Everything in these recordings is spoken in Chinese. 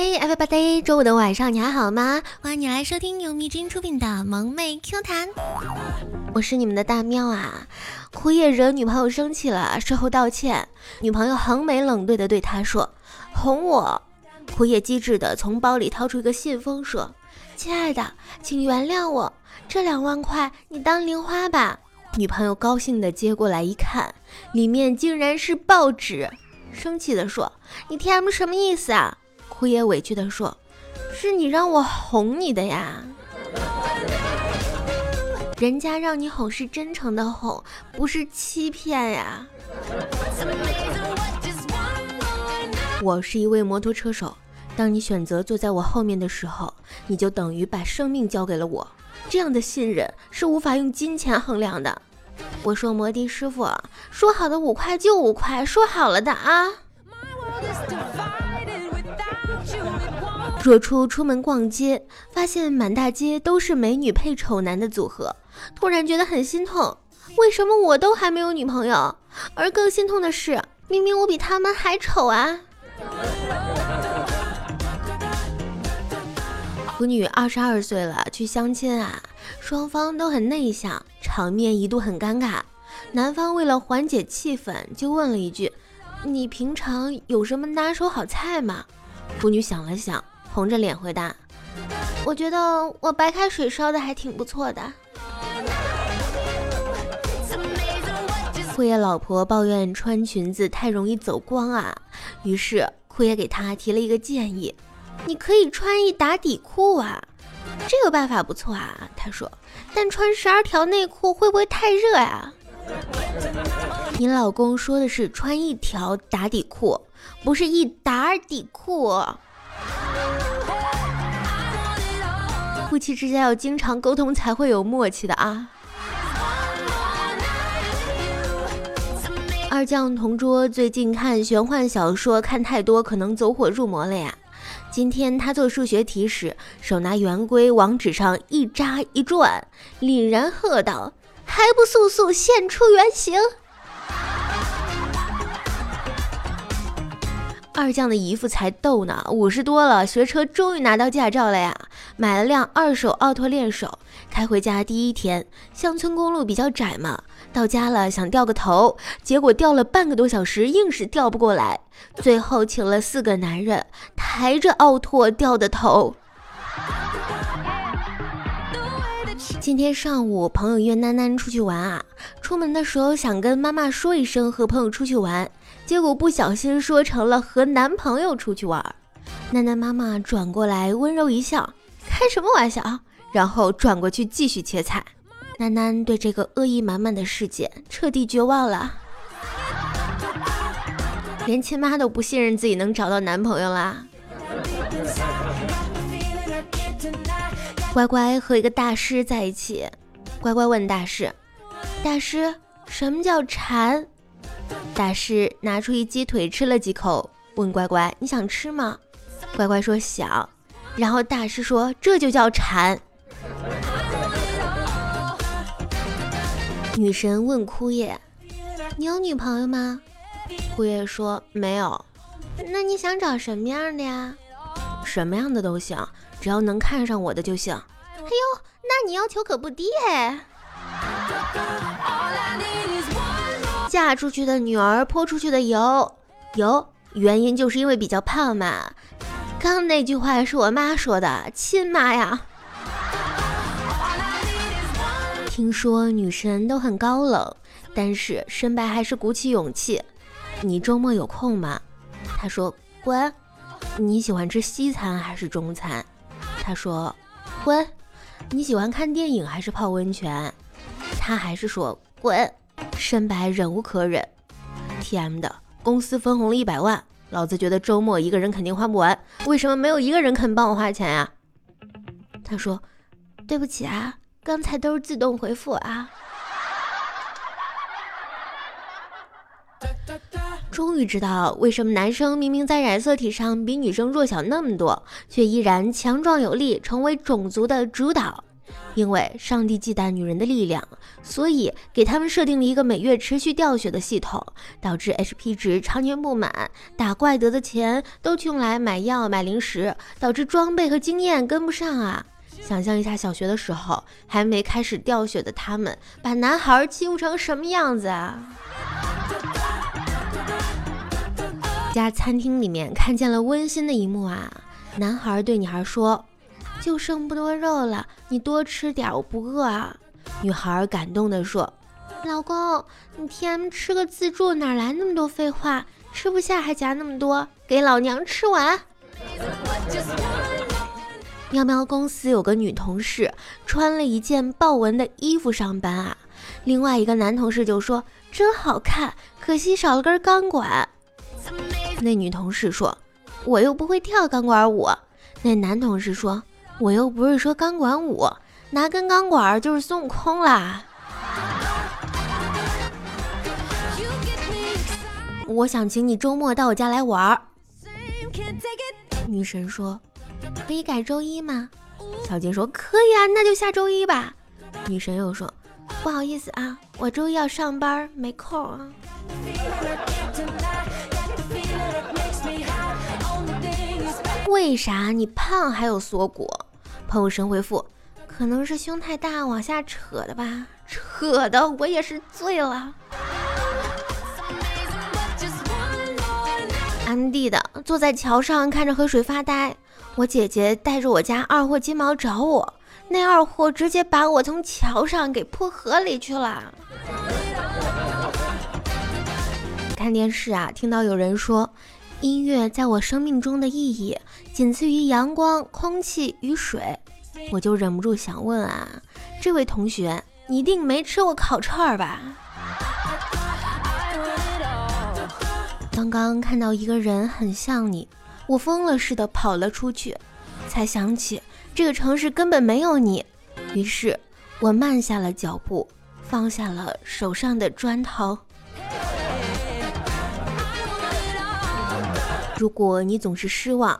Hey everybody，周五的晚上你还好吗？欢迎你来收听由迷君出品的萌妹 Q 弹，我是你们的大喵啊。枯叶惹女朋友生气了，事后道歉，女朋友横眉冷对的对他说：“哄我。”枯叶机智的从包里掏出一个信封说：“亲爱的，请原谅我，这两万块你当零花吧。”女朋友高兴的接过来一看，里面竟然是报纸，生气的说：“你 T M 什么意思啊？”枯叶委屈地说：“是你让我哄你的呀，人家让你哄是真诚的哄，不是欺骗呀。”我是一位摩托车手，当你选择坐在我后面的时候，你就等于把生命交给了我。这样的信任是无法用金钱衡量的。我说摩的师傅，说好的五块就五块，说好了的啊。若初出门逛街，发现满大街都是美女配丑男的组合，突然觉得很心痛。为什么我都还没有女朋友？而更心痛的是，明明我比他们还丑啊！腐女二十二岁了，去相亲啊，双方都很内向，场面一度很尴尬。男方为了缓解气氛，就问了一句：“你平常有什么拿手好菜吗？”腐女想了想。红着脸回答：“我觉得我白开水烧的还挺不错的。”库爷老婆抱怨穿裙子太容易走光啊，于是库爷给他提了一个建议：“你可以穿一打底裤啊，这个办法不错啊。”他说：“但穿十二条内裤会不会太热呀？”你老公说的是穿一条打底裤，不是一打底裤。夫妻之间要经常沟通才会有默契的啊！二将同桌最近看玄幻小说看太多，可能走火入魔了呀。今天他做数学题时，手拿圆规往纸上一扎一转，凛然喝道：“还不速速现出原形！”二将的姨父才逗呢，五十多了，学车终于拿到驾照了呀！买了辆二手奥拓练手，开回家第一天，乡村公路比较窄嘛，到家了想掉个头，结果掉了半个多小时，硬是掉不过来，最后请了四个男人抬着奥拓掉的头。今天上午，朋友约囡囡出去玩啊，出门的时候想跟妈妈说一声和朋友出去玩。结果不小心说成了和男朋友出去玩，楠楠妈妈转过来温柔一笑，开什么玩笑？然后转过去继续切菜。楠楠对这个恶意满满的世界彻底绝望了，连亲妈都不信任自己能找到男朋友啦。乖乖和一个大师在一起，乖乖问大师：“大师，什么叫馋？”大师拿出一鸡腿吃了几口，问乖乖：“你想吃吗？”乖乖说：“想。”然后大师说：“这就叫馋。”女神问枯叶：“你有女朋友吗？”枯叶说：“没有。”那你想找什么样的呀？什么样的都行，只要能看上我的就行。哎呦，那你要求可不低哎。嫁出去的女儿泼出去的油，油原因就是因为比较胖嘛。刚那句话是我妈说的，亲妈呀。听说女神都很高冷，但是申白还是鼓起勇气。你周末有空吗？他说滚。你喜欢吃西餐还是中餐？他说滚。你喜欢看电影还是泡温泉？他还是说滚。深白忍无可忍，T.M 的公司分红了一百万，老子觉得周末一个人肯定花不完，为什么没有一个人肯帮我花钱呀？他说：“对不起啊，刚才都是自动回复啊。”终于知道为什么男生明明在染色体上比女生弱小那么多，却依然强壮有力，成为种族的主导。因为上帝忌惮女人的力量，所以给他们设定了一个每月持续掉血的系统，导致 HP 值常年不满，打怪得的钱都去用来买药买零食，导致装备和经验跟不上啊！想象一下，小学的时候还没开始掉血的他们，把男孩欺负成什么样子啊！家餐厅里面看见了温馨的一幕啊，男孩对女孩说。就剩不多肉了，你多吃点，我不饿啊。女孩感动地说：“老公，你 T.M 吃个自助，哪来那么多废话？吃不下还夹那么多，给老娘吃完。”喵喵公司有个女同事穿了一件豹纹的衣服上班啊，另外一个男同事就说：“真好看，可惜少了根钢管。”那女同事说：“我又不会跳钢管舞。”那男同事说。我又不是说钢管舞，拿根钢管就是孙悟空啦。我想请你周末到我家来玩儿。女神说：“可以改周一吗？”小金说：“可以啊，那就下周一吧。”女神又说：“不好意思啊，我周一要上班，没空啊。”为啥你胖还有锁骨？朋友神回复：“可能是胸太大往下扯的吧，扯的我也是醉了。”安迪的坐在桥上看着河水发呆。我姐姐带着我家二货金毛找我，那二货直接把我从桥上给泼河里去了。看电视啊，听到有人说，音乐在我生命中的意义。仅次于阳光、空气与水，我就忍不住想问啊，这位同学，你一定没吃过烤串儿吧？刚刚看到一个人很像你，我疯了似的跑了出去，才想起这个城市根本没有你，于是我慢下了脚步，放下了手上的砖头。如果你总是失望。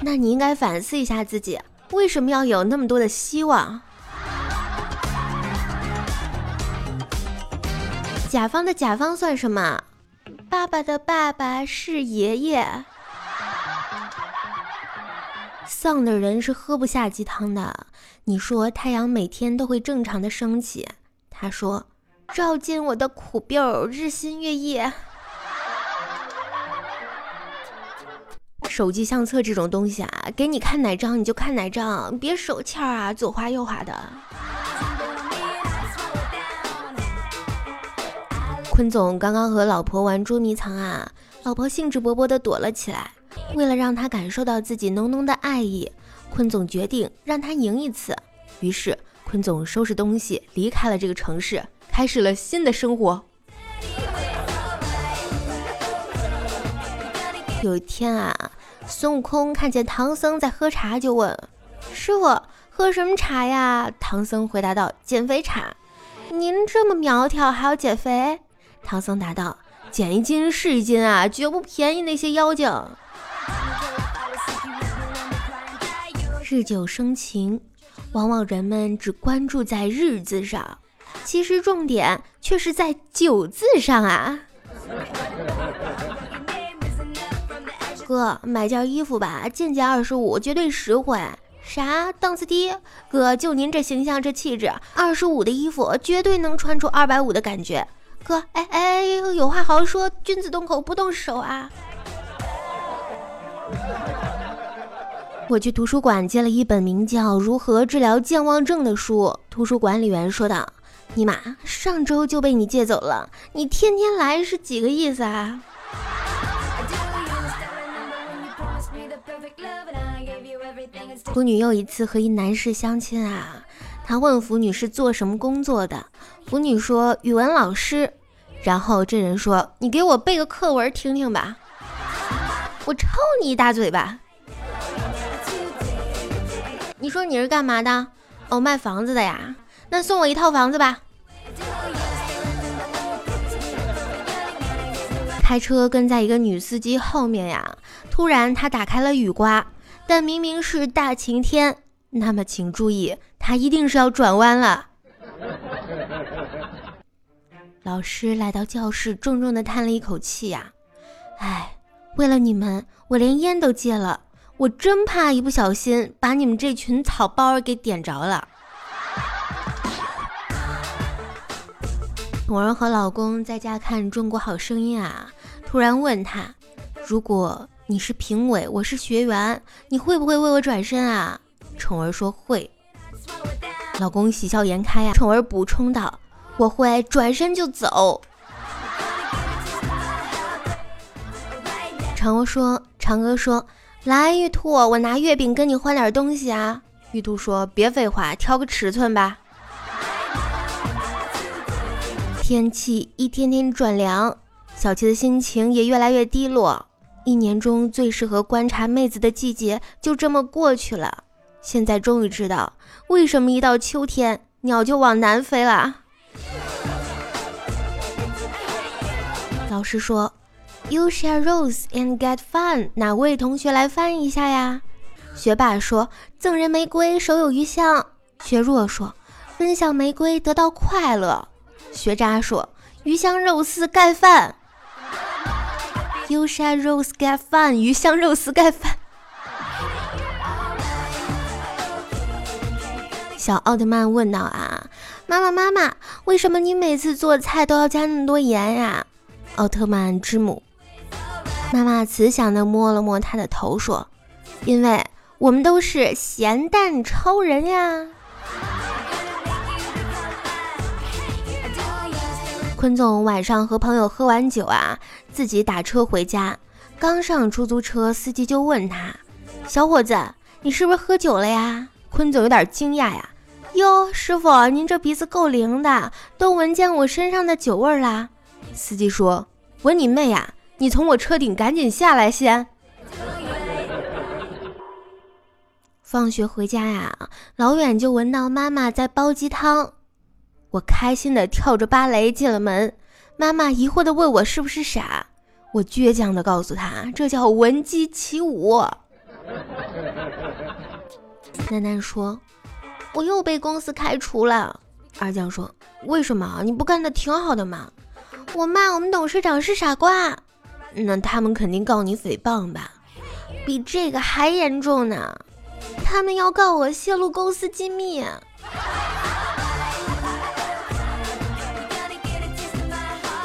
那你应该反思一下自己，为什么要有那么多的希望？甲方的甲方算什么？爸爸的爸爸是爷爷。丧的人是喝不下鸡汤的。你说太阳每天都会正常的升起，他说照进我的苦病日新月异。手机相册这种东西啊，给你看哪张你就看哪张，别手欠啊，左滑右滑的。坤总刚刚和老婆玩捉迷藏啊，老婆兴致勃勃地躲了起来。为了让他感受到自己浓浓的爱意，坤总决定让他赢一次。于是坤总收拾东西离开了这个城市，开始了新的生活。有一天啊。孙悟空看见唐僧在喝茶，就问：“师傅，喝什么茶呀？”唐僧回答道：“减肥茶。”“您这么苗条，还要减肥？”唐僧答道：“减一斤是一斤啊，绝不便宜那些妖精。”日久生情，往往人们只关注在“日”字上，其实重点却是在“久”字上啊。哥，买件衣服吧，件件二十五，绝对实惠。啥档次低？哥，就您这形象这气质，二十五的衣服绝对能穿出二百五的感觉。哥，哎哎，有话好好说，君子动口不动手啊。我去图书馆借了一本名叫《如何治疗健忘症》的书，图书管理员说道：“尼玛，上周就被你借走了，你天天来是几个意思啊？”腐女又一次和一男士相亲啊，他问腐女是做什么工作的，腐女说语文老师，然后这人说你给我背个课文听听吧，我抽你一大嘴巴。你说你是干嘛的？哦，卖房子的呀，那送我一套房子吧。开车跟在一个女司机后面呀，突然他打开了雨刮。但明明是大晴天，那么请注意，他一定是要转弯了。老师来到教室，重重的叹了一口气呀，唉，为了你们，我连烟都戒了。我真怕一不小心把你们这群草包给点着了。宠儿和老公在家看《中国好声音》啊，突然问他：“如果你是评委，我是学员，你会不会为我转身啊？”宠儿说：“会。”老公喜笑颜开呀。宠儿补充道：“我会转身就走。”嫦娥说：“嫦娥说。”来，玉兔，我拿月饼跟你换点东西啊。玉兔说：“别废话，挑个尺寸吧。”天气一天天转凉，小七的心情也越来越低落。一年中最适合观察妹子的季节就这么过去了。现在终于知道为什么一到秋天鸟就往南飞了。老师说。You share rose and get fun。哪位同学来翻译一下呀？学霸说：“赠人玫瑰，手有余香。”学弱说：“分享玫瑰，得到快乐。”学渣说：“鱼香肉丝盖饭。”You share rose get fun。鱼香肉丝盖饭。小奥特曼问道：“啊，妈妈妈妈，为什么你每次做菜都要加那么多盐呀？”奥特曼之母。妈妈慈祥地摸了摸他的头，说：“因为我们都是咸蛋超人呀。”坤总晚上和朋友喝完酒啊，自己打车回家。刚上出租车，司机就问他：“小伙子，你是不是喝酒了呀？”坤总有点惊讶呀：“哟，师傅，您这鼻子够灵的，都闻见我身上的酒味啦。”司机说：“闻你妹呀！”你从我车顶赶紧下来先。放学回家呀，老远就闻到妈妈在煲鸡汤，我开心的跳着芭蕾进了门。妈妈疑惑的问我是不是傻，我倔强的告诉她，这叫闻鸡起舞。楠楠说，我又被公司开除了。二将说，为什么？你不干的挺好的吗。我骂我们董事长是傻瓜。那他们肯定告你诽谤吧？比这个还严重呢！他们要告我泄露公司机密。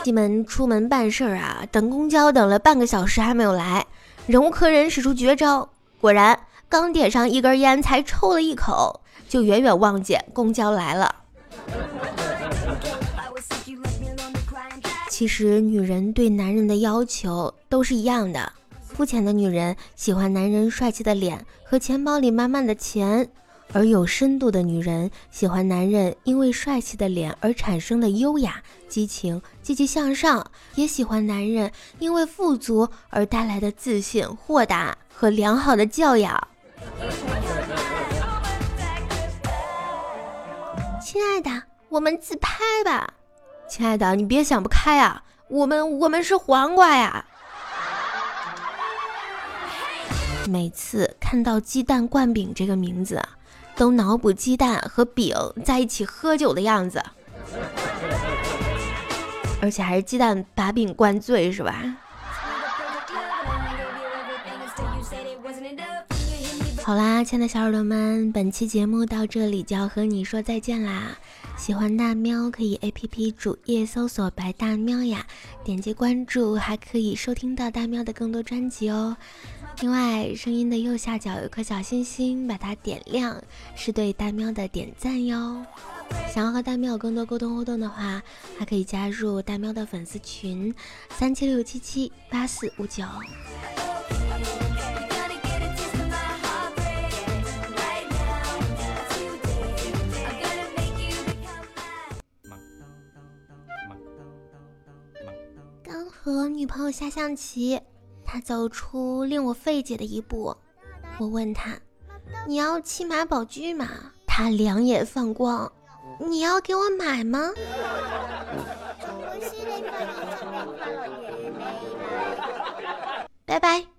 西门出门办事儿啊，等公交等了半个小时还没有来，忍无可忍使出绝招，果然刚点上一根烟，才抽了一口，就远远望见公交来了。其实女人对男人的要求都是一样的。肤浅的女人喜欢男人帅气的脸和钱包里满满的钱，而有深度的女人喜欢男人因为帅气的脸而产生的优雅、激情、积极向上，也喜欢男人因为富足而带来的自信、豁达和良好的教养。亲爱的，我们自拍吧。亲爱的，你别想不开啊！我们我们是黄瓜呀。每次看到鸡蛋灌饼这个名字，都脑补鸡蛋和饼在一起喝酒的样子，而且还是鸡蛋把饼灌醉，是吧？好啦，亲爱的小耳朵们，本期节目到这里就要和你说再见啦。喜欢大喵可以 A P P 主页搜索“白大喵”呀，点击关注还可以收听到大喵的更多专辑哦。另外，声音的右下角有颗小心心，把它点亮是对大喵的点赞哟。想要和大喵有更多沟通互动的话，还可以加入大喵的粉丝群三七六七七八四五九。和女朋友下象棋，他走出令我费解的一步。我问他：“你要骑马宝驹吗？”他两眼放光：“你要给我买吗？” 拜拜。